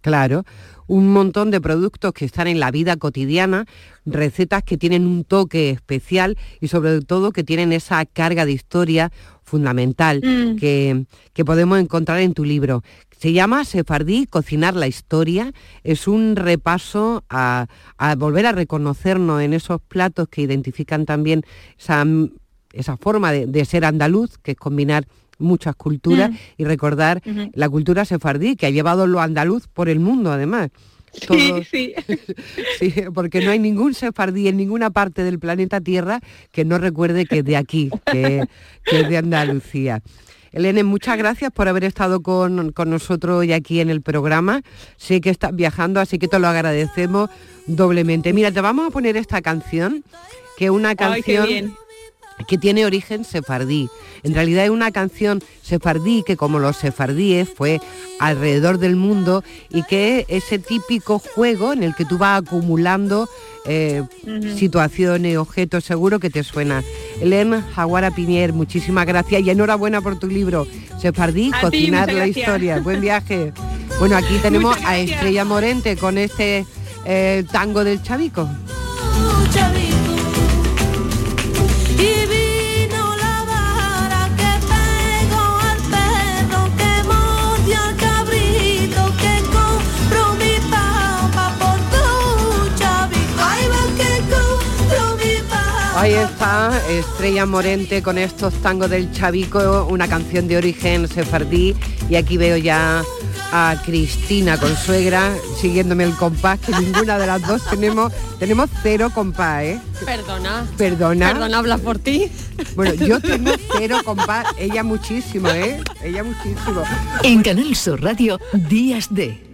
Claro, un montón de productos que están en la vida cotidiana, recetas que tienen un toque especial y sobre todo que tienen esa carga de historia fundamental
Mm.
que, que podemos encontrar en tu libro. Se llama Sefardí, Cocinar la Historia. Es un repaso a, a volver a reconocernos en esos platos que identifican también esa, esa forma de, de ser andaluz, que es combinar muchas culturas
Mm.
y recordar la cultura sefardí, que ha llevado lo andaluz por el mundo además. Todos-
sí. [LAUGHS] [LAUGHS]
Sí, porque no hay ningún sefardí en ninguna parte del planeta Tierra que no recuerde que es de aquí, que, que es de Andalucía. Elena, muchas gracias por haber estado con, con nosotros hoy aquí en el programa. Sé que estás viajando, así que te lo agradecemos doblemente. Mira, te vamos a poner esta canción, que es una canción. Que tiene origen sefardí. En realidad es una canción sefardí que como los sefardíes fue alrededor del mundo y que es ese típico juego en el que tú vas acumulando eh, situaciones, objetos, seguro que te suena. Elena Jaguara Piñer, muchísimas gracias y enhorabuena por tu libro, Sefardí,
A
Cocinar la
gracias.
Historia. Buen viaje. Bueno, aquí tenemos a. Estrella Morente con este eh, tango del Chavico. Ahí está, Estrella Morente con estos tangos del Chavico, una canción de origen sefardí. Y aquí veo ya a Cristina con suegra siguiéndome el compás, que ninguna de las dos tenemos, tenemos cero compás, ¿eh?
Perdona.
Perdona.
Perdona, habla por ti.
Bueno, yo tengo cero compás, ella muchísimo, ¿eh? Ella muchísimo.
En Canal Sur Radio, Días de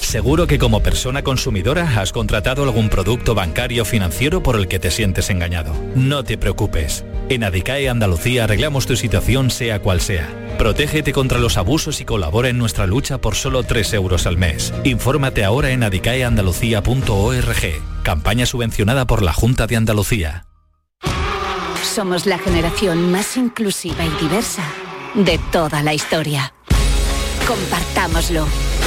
Seguro que como persona consumidora has contratado algún producto bancario financiero por el que te sientes engañado. No te preocupes. En Adicae Andalucía arreglamos tu situación sea cual sea. Protégete contra los abusos y colabora en nuestra lucha por solo 3 euros al mes. Infórmate ahora en adicaeandalucía.org. Campaña subvencionada por la Junta de Andalucía.
Somos la generación más inclusiva y diversa de toda la historia. Compartámoslo,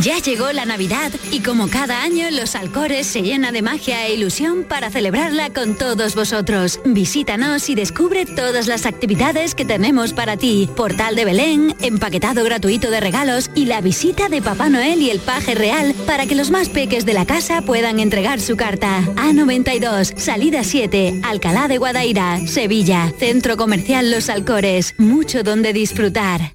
Ya llegó la Navidad y como cada año Los Alcores se llena de magia e ilusión para celebrarla con todos vosotros. Visítanos y descubre todas las actividades que tenemos para ti. Portal de Belén, empaquetado gratuito de regalos y la visita de Papá Noel y el Paje Real para que los más peques de la casa puedan entregar su carta. A92, salida 7, Alcalá de Guadaira, Sevilla, Centro Comercial Los Alcores. Mucho donde disfrutar.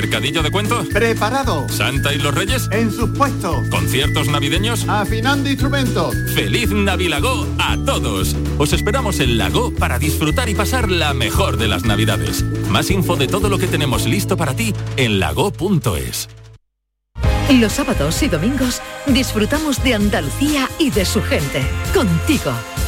¿Mercadillo de cuentos?
Preparado.
¿Santa y los Reyes?
En sus puestos.
¿Conciertos navideños?
Afinando instrumentos.
¡Feliz Navilago a todos! Os esperamos en Lago para disfrutar y pasar la mejor de las Navidades. Más info de todo lo que tenemos listo para ti en lago.es.
Los sábados y domingos disfrutamos de Andalucía y de su gente. Contigo,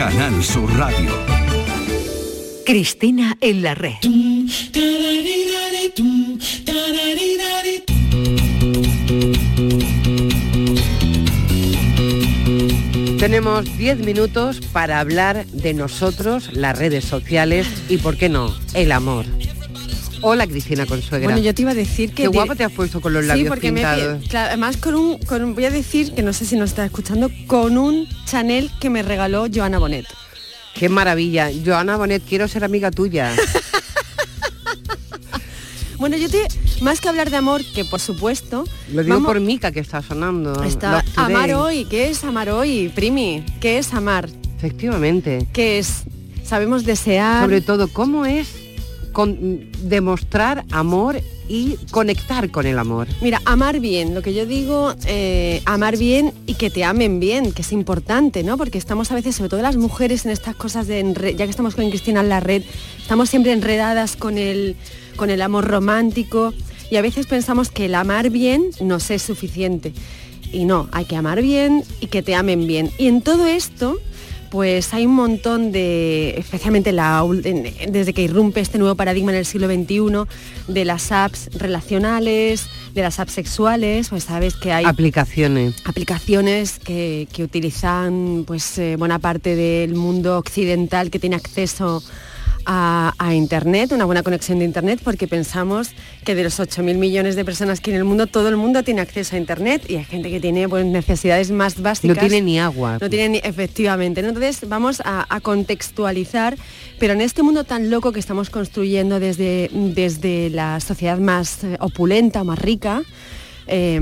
Canal Sur Radio.
Cristina en la red.
Tenemos 10 minutos para hablar de nosotros, las redes sociales y, ¿por qué no?, el amor. Hola Cristina Consuegra.
Bueno, yo te iba a decir que...
Qué guapa te has puesto con los labios
Sí, porque me,
pintados.
claro, además con un, con un- voy a decir que no sé si nos está escuchando, con un Chanel que me regaló Joana Bonet.
Qué maravilla. Joana Bonet, quiero ser amiga tuya. [LAUGHS]
Bueno, yo te, más que hablar de amor, que por supuesto,
Lo digo
vamos-
por Mica que está sonando.
está amar hoy, ¿qué es amar hoy, Primi? ¿Qué es amar?
Efectivamente.
¿Qué es? Sabemos desear.
Sobre todo, ¿cómo es con- demostrar amor y conectar con el amor?
Mira, amar bien, lo que yo digo, eh, amar bien y que te amen bien, que es importante, ¿no? Porque estamos a veces, sobre todo las mujeres, en estas cosas de, ya que estamos con Cristina en la red, estamos siempre enredadas con el, con el amor romántico y a veces pensamos que el amar bien nos es suficiente. Y no, hay que amar bien y que te amen bien. Y en todo esto, pues hay un montón de, especialmente la, desde que irrumpe este nuevo paradigma en el siglo XXI, de las apps relacionales, de las apps sexuales, pues sabes que hay
Aplicaciones.
aplicaciones que, que utilizan pues eh, buena parte del mundo occidental que tiene acceso a, a internet, una buena conexión de internet, porque pensamos que de los 8.000 millones de personas que hay en el mundo, todo el mundo tiene acceso a internet y hay gente que tiene pues, necesidades más básicas.
No tiene ni agua.
No tiene ni, efectivamente. ¿no? Entonces vamos a, a contextualizar, pero en este mundo tan loco que estamos construyendo desde, desde la sociedad más eh, opulenta, más rica, eh,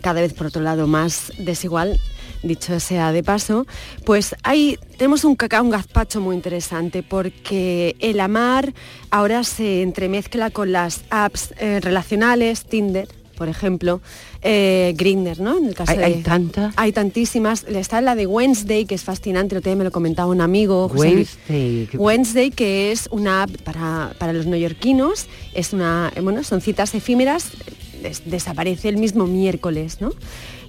cada vez por otro lado más desigual, dicho sea de paso, pues hay, tenemos un cacao, un gazpacho muy interesante porque el amar ahora se entremezcla con las apps eh, relacionales, Tinder, por ejemplo, eh, Grindr, ¿no? En el caso
¿Hay-
de-
hay tantas?
Hay tantísimas. Está la de Wednesday, que es fascinante, día me lo comentaba un amigo. José.
Wednesday. que-
Wednesday, que es una app para, para los neoyorquinos, es una, eh, bueno, son citas efímeras, des- desaparece el mismo miércoles, ¿no?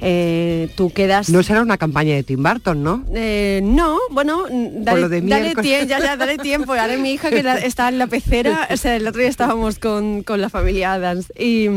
Eh, tú quedas...
No será una campaña de Tim Burton, ¿no?
Eh, no, bueno, mm, dale,
lo de
dale
miércoles.
tie- ya, ya, dale tiempo. Mi hija que [LAUGHS] está en la pecera, o sea, el otro día estábamos con, con la familia Adams y...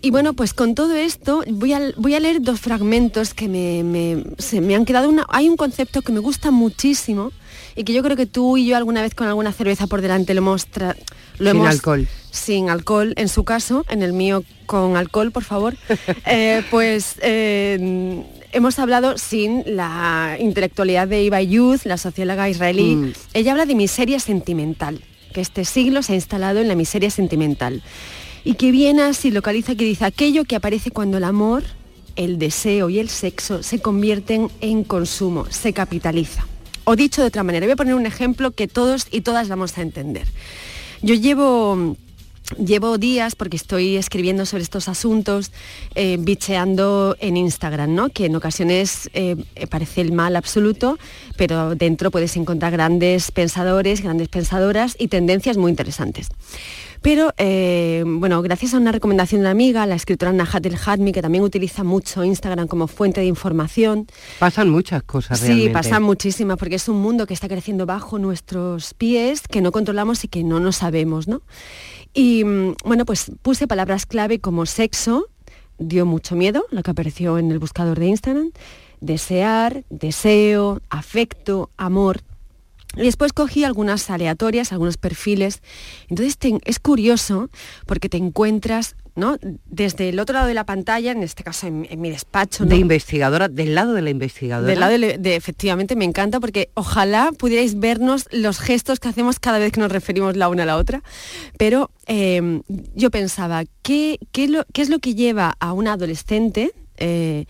y bueno, pues con todo esto voy a, voy a leer dos fragmentos que me, me- se me han quedado. Una, hay un concepto que me gusta muchísimo y que yo creo que tú y yo alguna vez con alguna cerveza por delante lo hemos... tra- lo
Sin
hemos-
alcohol.
Sin alcohol, en su caso, en el mío con alcohol, por favor. [LAUGHS] Eh, pues eh, hemos hablado sin la intelectualidad de Iba Youth, la socióloga israelí.
Mm.
Ella habla de miseria sentimental, que este siglo se ha instalado en la miseria sentimental. Y que viene así, localiza que dice aquello que aparece cuando el amor, el deseo y el sexo se convierten en consumo, se capitaliza. O dicho de otra manera, voy a poner un ejemplo que todos y todas vamos a entender. Yo llevo Llevo días, porque estoy escribiendo sobre estos asuntos, eh, bicheando en Instagram, ¿no? que en ocasiones eh, parece el mal absoluto, pero dentro puedes encontrar grandes pensadores, grandes pensadoras y tendencias muy interesantes. Pero, eh, bueno, gracias a una recomendación de una amiga, la escritora Najat El Hadmi, que también utiliza mucho Instagram como fuente de información.
Pasan muchas cosas
Sí,
realmente.
pasan muchísimas, porque es un mundo que está creciendo bajo nuestros pies, que no controlamos y que no nos sabemos, ¿no? Y mm, bueno, pues puse palabras clave como sexo, dio mucho miedo, lo que apareció en el buscador de Instagram, desear, deseo, afecto, amor. Y después cogí algunas aleatorias, algunos perfiles. Entonces te- es curioso porque te encuentras, ¿no? Desde el otro lado de la pantalla, en este caso en, en mi despacho, ¿no?
De investigadora, del lado de la investigadora.
Del lado de, de- efectivamente me encanta porque ojalá pudierais vernos los gestos que hacemos cada vez que nos referimos la una a la otra. Pero eh, yo pensaba, ¿qué, qué, lo- qué es lo que lleva a una adolescente, eh,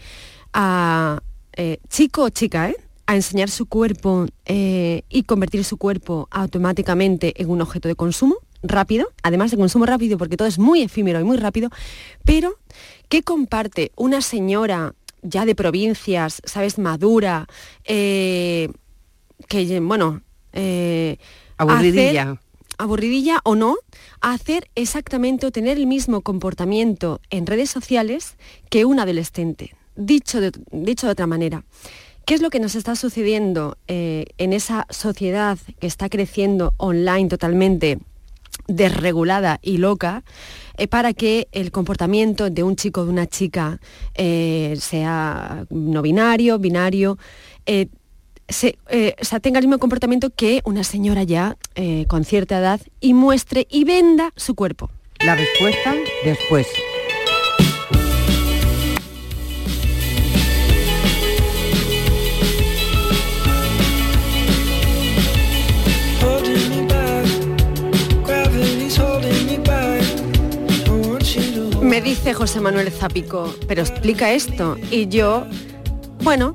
a eh, chico o chica, eh, a enseñar su cuerpo eh, y convertir su cuerpo automáticamente en un objeto de consumo rápido, además de consumo rápido porque todo es muy efímero y muy rápido, pero ¿qué comparte una señora ya de provincias, sabes, madura, eh, que, bueno, eh,
Aburridilla.
hacer- aburridilla o no, a hacer exactamente o tener el mismo comportamiento en redes sociales que un adolescente. Dicho de, dicho de otra manera, ¿qué es lo que nos está sucediendo eh, en esa sociedad que está creciendo online totalmente desregulada y loca eh, para que el comportamiento de un chico o de una chica eh, sea no binario, binario, sea, tenga el mismo comportamiento que una señora ya con cierta edad y muestre y venda su cuerpo.
La respuesta después.
Me
dice José Manuel Zapico, pero explica esto. Y yo, bueno,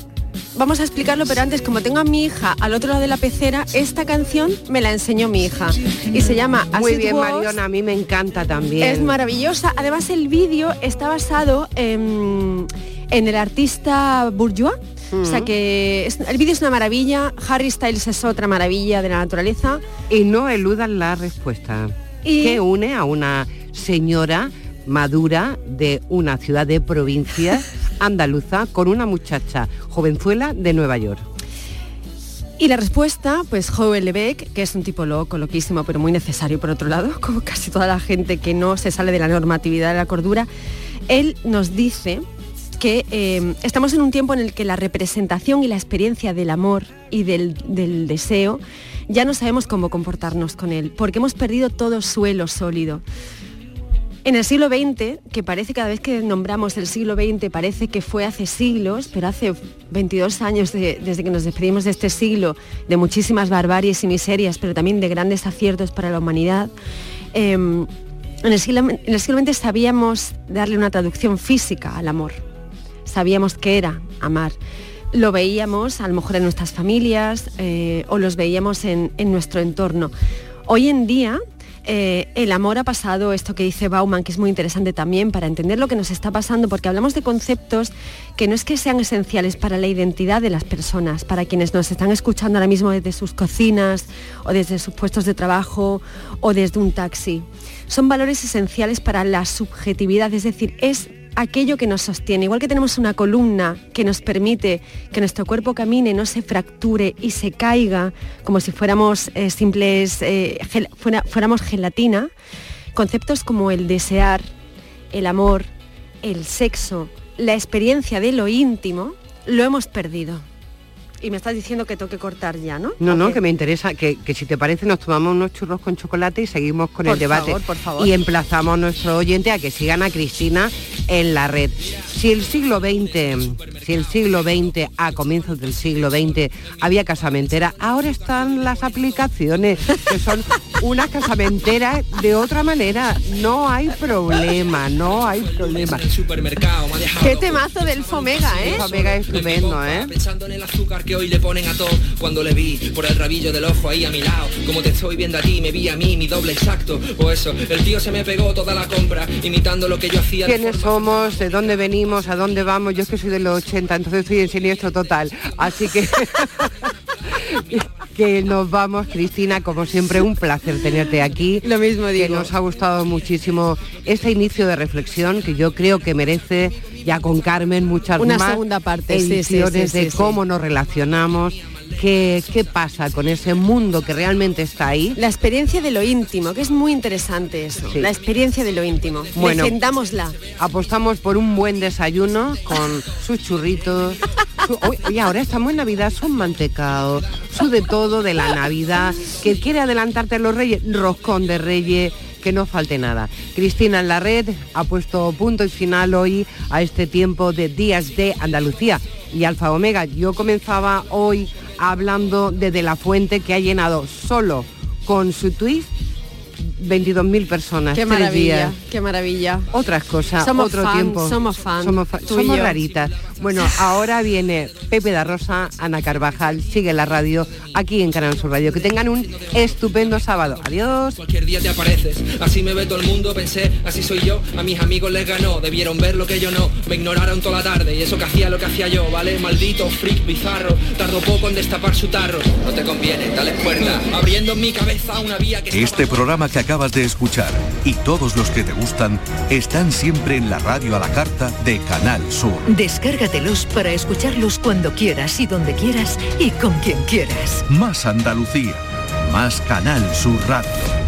vamos a explicarlo, pero antes, como tengo a mi hija al otro lado de la pecera, esta canción me la enseñó mi hija. Y se llama As
Muy bien,
Was.
Mariona, a mí me encanta también.
Es maravillosa. Además, el vídeo está basado en, en el artista Bourgeois. O sea que es- el vídeo es una maravilla, Harry Styles es otra maravilla de la naturaleza.
Y no eludan la respuesta.
Y-
Que une a una señora madura de una ciudad de provincia [LAUGHS] andaluza con una muchacha jovenzuela de Nueva York.
Y la respuesta, pues Joel Lebec, que es un tipo loco, loquísimo, pero muy necesario por otro lado, [LAUGHS] como casi toda la gente que no se sale de la normatividad de la cordura, él nos dice que eh, estamos en un tiempo en el que la representación y la experiencia del amor y del, del deseo ya no sabemos cómo comportarnos con él, porque hemos perdido todo suelo sólido. En el siglo XX, que parece cada vez que nombramos el siglo XX, parece que fue hace siglos, pero hace 22 años de- desde que nos despedimos de este siglo, de muchísimas barbaries y miserias, pero también de grandes aciertos para la humanidad, eh, en, el siglo, XX sabíamos darle una traducción física al amor. Sabíamos qué era amar. Lo veíamos a lo mejor en nuestras familias eh, o los veíamos en nuestro entorno. Hoy en día eh, el amor ha pasado, esto que dice Bauman, que es muy interesante también para entender lo que nos está pasando, porque hablamos de conceptos que no es que sean esenciales para la identidad de las personas, para quienes nos están escuchando ahora mismo desde sus cocinas o desde sus puestos de trabajo o desde un taxi. Son valores esenciales para la subjetividad, es decir, es aquello que nos sostiene. Igual que tenemos una columna que nos permite que nuestro cuerpo camine, no se fracture y se caiga como si fuéramos eh, simples, eh, fuéramos gelatina, conceptos como el desear, el amor, el sexo, la experiencia de lo íntimo, lo hemos perdido. Y me estás diciendo que tengo que cortar ya, ¿no?
No,
¿O
no, que me interesa, que, que si te parece nos tomamos unos churros con chocolate y seguimos con
Por
el debate.
favor, por favor.
Y emplazamos a nuestro oyente a que sigan a Cristina en la red. Si el siglo XX si el siglo XX, a comienzos del siglo XX, había casamentera, ahora están las aplicaciones, que son una casamentera de otra manera. No hay problema, no hay problema.
Qué temazo del Fomega, ¿eh?
Fomega es estupendo, ¿eh?
Que hoy le ponen a todo Cuando le vi por el rabillo del ojo ahí a mi lado Como te estoy viendo a ti, me vi a mí, mi doble exacto O eso, el tío se me pegó toda la compra Imitando lo que yo hacía de
¿Quiénes somos? ¿De dónde venimos? ¿A dónde vamos? Yo es que soy de los 80, entonces estoy en siniestro total. Así que... [LAUGHS] que nos vamos, Cristina, como siempre un placer tenerte aquí.
Lo mismo digo.
Que nos ha gustado muchísimo este inicio de reflexión que yo creo que merece ya con Carmen muchas
Una
más
segunda parte, sí,
ediciones
sí, sí,
de cómo nos relacionamos, qué, qué pasa con ese mundo que realmente está ahí.
La experiencia de lo íntimo, que es muy interesante eso. La experiencia de lo íntimo.
Bueno.
Defendámosla.
Apostamos por un buen desayuno con [LAUGHS] sus churritos. Oye, oye, ahora estamos en Navidad, son mantecaos, su de todo de la Navidad. Que quiere adelantarte a los reyes, roscón de reyes, que no falte nada. Cristina en la red ha puesto punto y final hoy a este tiempo de Días de Andalucía. Y Alfa Omega, yo comenzaba hoy hablando de De La Fuente que ha llenado solo con su tweet 22.000 personas.
Qué maravilla,
días.
qué maravilla.
Otras cosas,
Somos
otro
fan,
tiempo.
somos fan,
Somos, fa- somos raritas. Bueno, ahora viene Pepe da Rosa, Ana Carvajal, sigue la radio aquí en Canal Sur Radio. Que tengan un estupendo sábado. Adiós.
Cualquier día te apareces, así me ve todo el mundo, pensé, así soy yo, a mis amigos les ganó, debieron ver lo que yo no, me ignoraron toda la tarde y eso que hacía lo que hacía yo, ¿vale? Maldito, freak, bizarro, tardó poco en destapar su tarro, no te conviene, dale cuerda, abriendo en mi cabeza una vía que
Este programa que acabas de escuchar y todos los que te gustan están siempre en la radio a la carta de Canal Sur.
Descárgatelos para escucharlos cuando quieras y donde quieras y con quien quieras.
Más Andalucía, más Canal Sur Radio.